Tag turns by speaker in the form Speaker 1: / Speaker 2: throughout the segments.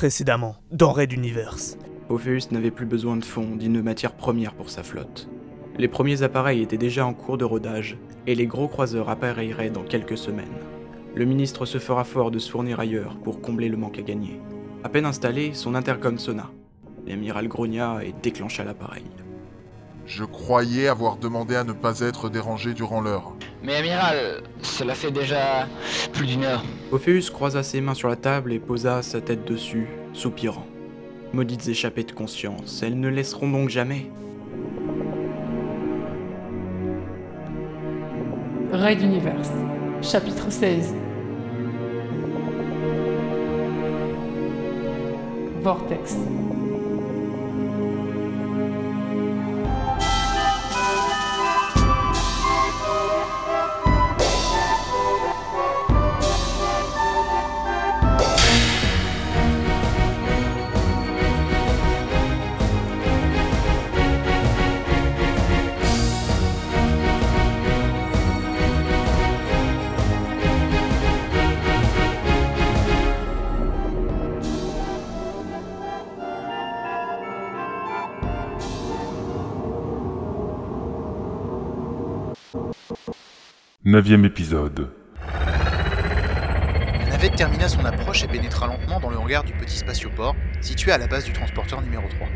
Speaker 1: Précédemment, dans Red Universe.
Speaker 2: Opheus n'avait plus besoin de fonds ni de premières pour sa flotte. Les premiers appareils étaient déjà en cours de rodage, et les gros croiseurs appareilleraient dans quelques semaines. Le ministre se fera fort de se fournir ailleurs pour combler le manque à gagner. À peine installé, son intercom sonna. L'amiral grogna et déclencha l'appareil.
Speaker 3: Je croyais avoir demandé à ne pas être dérangé durant l'heure.
Speaker 4: Mais amiral, cela fait déjà plus d'une heure.
Speaker 2: Ophéus croisa ses mains sur la table et posa sa tête dessus, soupirant. Maudites échappées de conscience, elles ne laisseront donc jamais.
Speaker 5: Raid Universe, chapitre 16. Vortex.
Speaker 6: Neuvième épisode.
Speaker 7: La navette termina son approche et pénétra lentement dans le hangar du petit spatioport, situé à la base du transporteur numéro 3.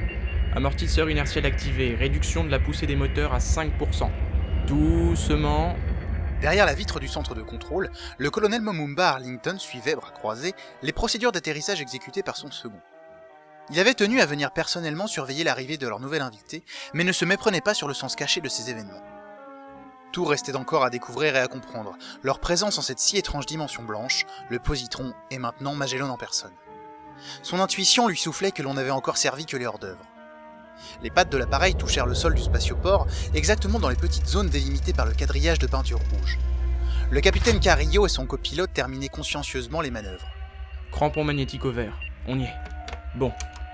Speaker 2: Amortisseur inertiel activé, réduction de la poussée des moteurs à 5%. Doucement.
Speaker 7: Derrière la vitre du centre de contrôle, le colonel Momumba Arlington suivait, bras croisés, les procédures d'atterrissage exécutées par son second. Il avait tenu à venir personnellement surveiller l'arrivée de leur nouvel invité, mais ne se méprenait pas sur le sens caché de ces événements. Tout restait encore à découvrir et à comprendre. Leur présence en cette si étrange dimension blanche, le positron et maintenant Magellan en personne. Son intuition lui soufflait que l'on n'avait encore servi que les hors-d'œuvre. Les pattes de l'appareil touchèrent le sol du spatioport, exactement dans les petites zones délimitées par le quadrillage de peinture rouge. Le capitaine Carillo et son copilote terminaient consciencieusement les manœuvres.
Speaker 2: Crampon magnétique au vert. On y est. Bon,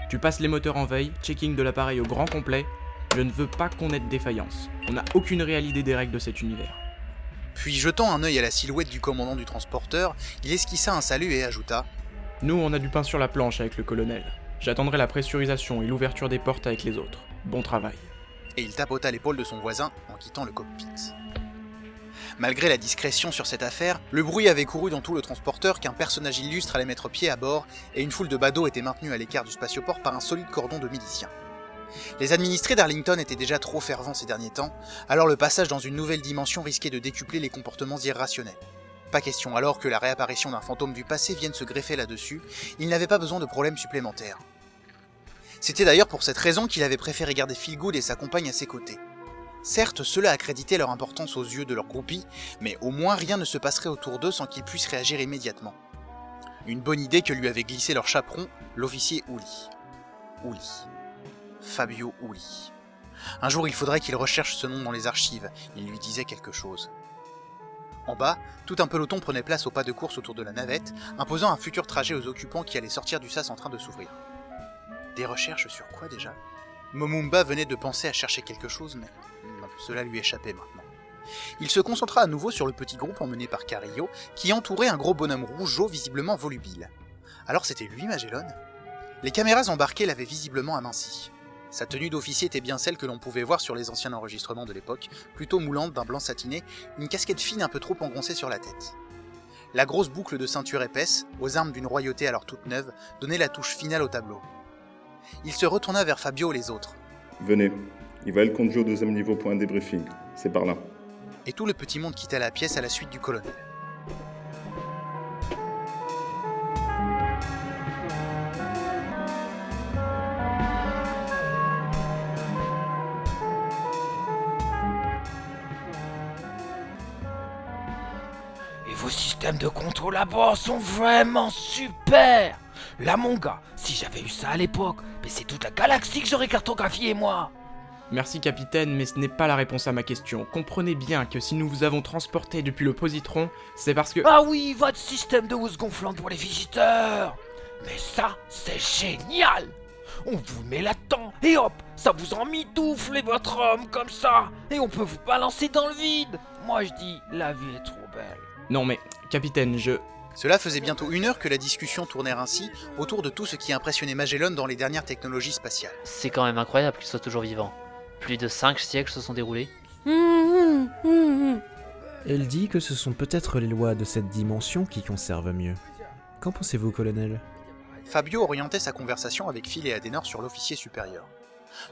Speaker 2: tu passes les moteurs en veille, checking de l'appareil au grand complet. Je ne veux pas qu'on ait de défaillance. On n'a aucune réelle idée des règles de cet univers.
Speaker 7: Puis, jetant un œil à la silhouette du commandant du transporteur, il esquissa un salut et ajouta
Speaker 2: Nous, on a du pain sur la planche avec le colonel. J'attendrai la pressurisation et l'ouverture des portes avec les autres. Bon travail.
Speaker 7: Et il tapota l'épaule de son voisin en quittant le cockpit. Malgré la discrétion sur cette affaire, le bruit avait couru dans tout le transporteur qu'un personnage illustre allait mettre pied à bord et une foule de badauds était maintenue à l'écart du spatioport par un solide cordon de miliciens. Les administrés d'Arlington étaient déjà trop fervents ces derniers temps, alors le passage dans une nouvelle dimension risquait de décupler les comportements irrationnels. Pas question alors que la réapparition d'un fantôme du passé vienne se greffer là-dessus, il n'avait pas besoin de problèmes supplémentaires. C'était d'ailleurs pour cette raison qu'il avait préféré garder Philgood et sa compagne à ses côtés. Certes, cela accréditait leur importance aux yeux de leur groupie, mais au moins rien ne se passerait autour d'eux sans qu'ils puissent réagir immédiatement. Une bonne idée que lui avait glissé leur chaperon, l'officier Ouli. Ouli. Fabio Uli. Un jour, il faudrait qu'il recherche ce nom dans les archives, il lui disait quelque chose. En bas, tout un peloton prenait place au pas de course autour de la navette, imposant un futur trajet aux occupants qui allaient sortir du sas en train de s'ouvrir. Des recherches sur quoi déjà? Momumba venait de penser à chercher quelque chose, mais cela lui échappait maintenant. Il se concentra à nouveau sur le petit groupe emmené par Carillo, qui entourait un gros bonhomme rougeau visiblement volubile. Alors c'était lui, Magellan? Les caméras embarquées l'avaient visiblement aminci. Sa tenue d'officier était bien celle que l'on pouvait voir sur les anciens enregistrements de l'époque, plutôt moulante d'un blanc satiné, une casquette fine un peu trop engoncée sur la tête. La grosse boucle de ceinture épaisse, aux armes d'une royauté alors toute neuve, donnait la touche finale au tableau. Il se retourna vers Fabio et les autres.
Speaker 8: Venez, il va le conduire au deuxième niveau pour un débriefing. C'est par là.
Speaker 7: Et tout le petit monde quitta la pièce à la suite du colonel.
Speaker 9: Systèmes de contrôle à bord sont vraiment super. Là mon gars, si j'avais eu ça à l'époque, mais c'est toute la galaxie que j'aurais cartographié moi.
Speaker 2: Merci capitaine, mais ce n'est pas la réponse à ma question. Comprenez bien que si nous vous avons transporté depuis le positron, c'est parce que...
Speaker 9: Ah oui, votre système de housse gonflante pour les visiteurs. Mais ça, c'est génial. On vous met là-dedans, et hop, ça vous en mitoufle votre homme comme ça. Et on peut vous balancer dans le vide. Moi je dis, la vie est trop belle.
Speaker 2: Non mais, capitaine, je...
Speaker 7: Cela faisait bientôt une heure que la discussion tournait ainsi autour de tout ce qui impressionnait Magellan dans les dernières technologies spatiales.
Speaker 6: C'est quand même incroyable qu'il soit toujours vivant. Plus de 5 siècles se sont déroulés.
Speaker 10: Elle dit que ce sont peut-être les lois de cette dimension qui conservent mieux. Qu'en pensez-vous, colonel?
Speaker 7: Fabio orientait sa conversation avec Phil et Adenor sur l'officier supérieur.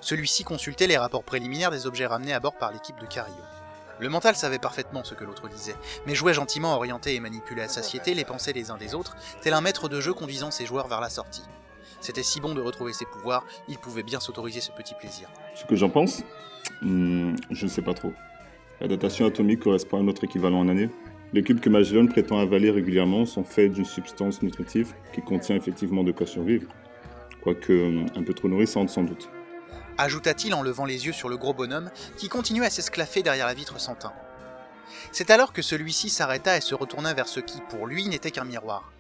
Speaker 7: Celui-ci consultait les rapports préliminaires des objets ramenés à bord par l'équipe de Cario. Le mental savait parfaitement ce que l'autre disait, mais jouait gentiment à orienter et manipuler à satiété les pensées des uns des autres, tel un maître de jeu conduisant ses joueurs vers la sortie. C'était si bon de retrouver ses pouvoirs, il pouvait bien s'autoriser ce petit plaisir.
Speaker 8: Ce que j'en pense Hmm, Je ne sais pas trop. La datation atomique correspond à notre équivalent en année. Les cubes que Magellan prétend avaler régulièrement sont faits d'une substance nutritive qui contient effectivement de quoi survivre. Quoique hum, un peu trop nourrissante sans doute.
Speaker 7: Ajouta-t-il en levant les yeux sur le gros bonhomme qui continuait à s'esclaffer derrière la vitre sans teint. C'est alors que celui-ci s'arrêta et se retourna vers ce qui, pour lui, n'était qu'un miroir.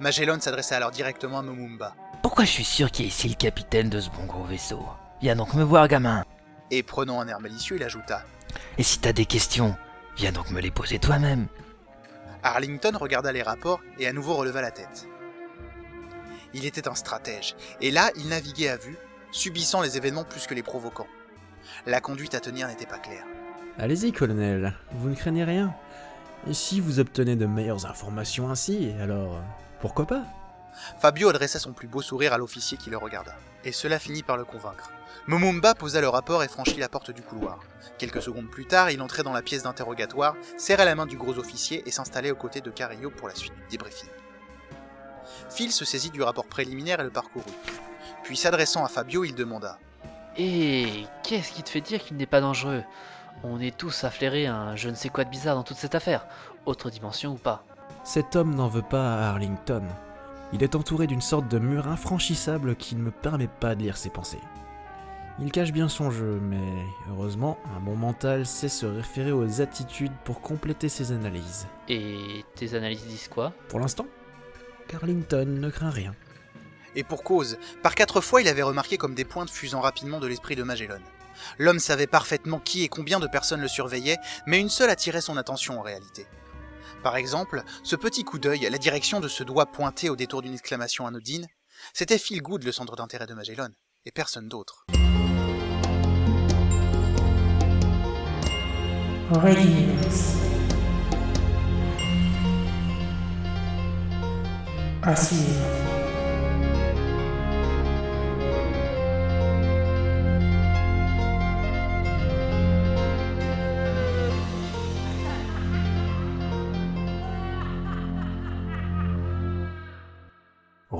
Speaker 7: Magellan s'adressa alors directement à Momumba.
Speaker 9: Pourquoi je suis sûr qu'il est ici le capitaine de ce bon gros vaisseau? Viens donc me voir, gamin.
Speaker 7: Et prenant un air malicieux, il ajouta
Speaker 9: Et si t'as des questions, viens donc me les poser toi-même.
Speaker 7: Arlington regarda les rapports et à nouveau releva la tête. Il était un stratège, et là il naviguait à vue, subissant les événements plus que les provoquant. La conduite à tenir n'était pas claire.
Speaker 10: Allez-y, colonel, vous ne craignez rien. Et si vous obtenez de meilleures informations ainsi, alors pourquoi pas?
Speaker 7: Fabio adressa son plus beau sourire à l'officier qui le regarda, et cela finit par le convaincre. Momumba posa le rapport et franchit la porte du couloir. Quelques secondes plus tard, il entrait dans la pièce d'interrogatoire, serrait la main du gros officier et s'installait aux côtés de Carillo pour la suite du débriefing. Phil se saisit du rapport préliminaire et le parcourut. Puis s'adressant à Fabio, il demanda
Speaker 6: Et qu'est-ce qui te fait dire qu'il n'est pas dangereux? On est tous à flairer un je ne sais quoi de bizarre dans toute cette affaire, autre dimension ou pas.
Speaker 10: Cet homme n'en veut pas à Arlington. Il est entouré d'une sorte de mur infranchissable qui ne me permet pas de lire ses pensées. Il cache bien son jeu, mais heureusement, un bon mental sait se référer aux attitudes pour compléter ses analyses.
Speaker 6: Et tes analyses disent quoi?
Speaker 10: Pour l'instant, Carlington ne craint rien.
Speaker 7: Et pour cause, par quatre fois il avait remarqué comme des pointes fusant rapidement de l'esprit de Magellan. L'homme savait parfaitement qui et combien de personnes le surveillaient, mais une seule attirait son attention en réalité. Par exemple, ce petit coup d'œil, la direction de ce doigt pointé au détour d'une exclamation anodine, c'était Phil Good le centre d'intérêt de Magellan, et personne d'autre.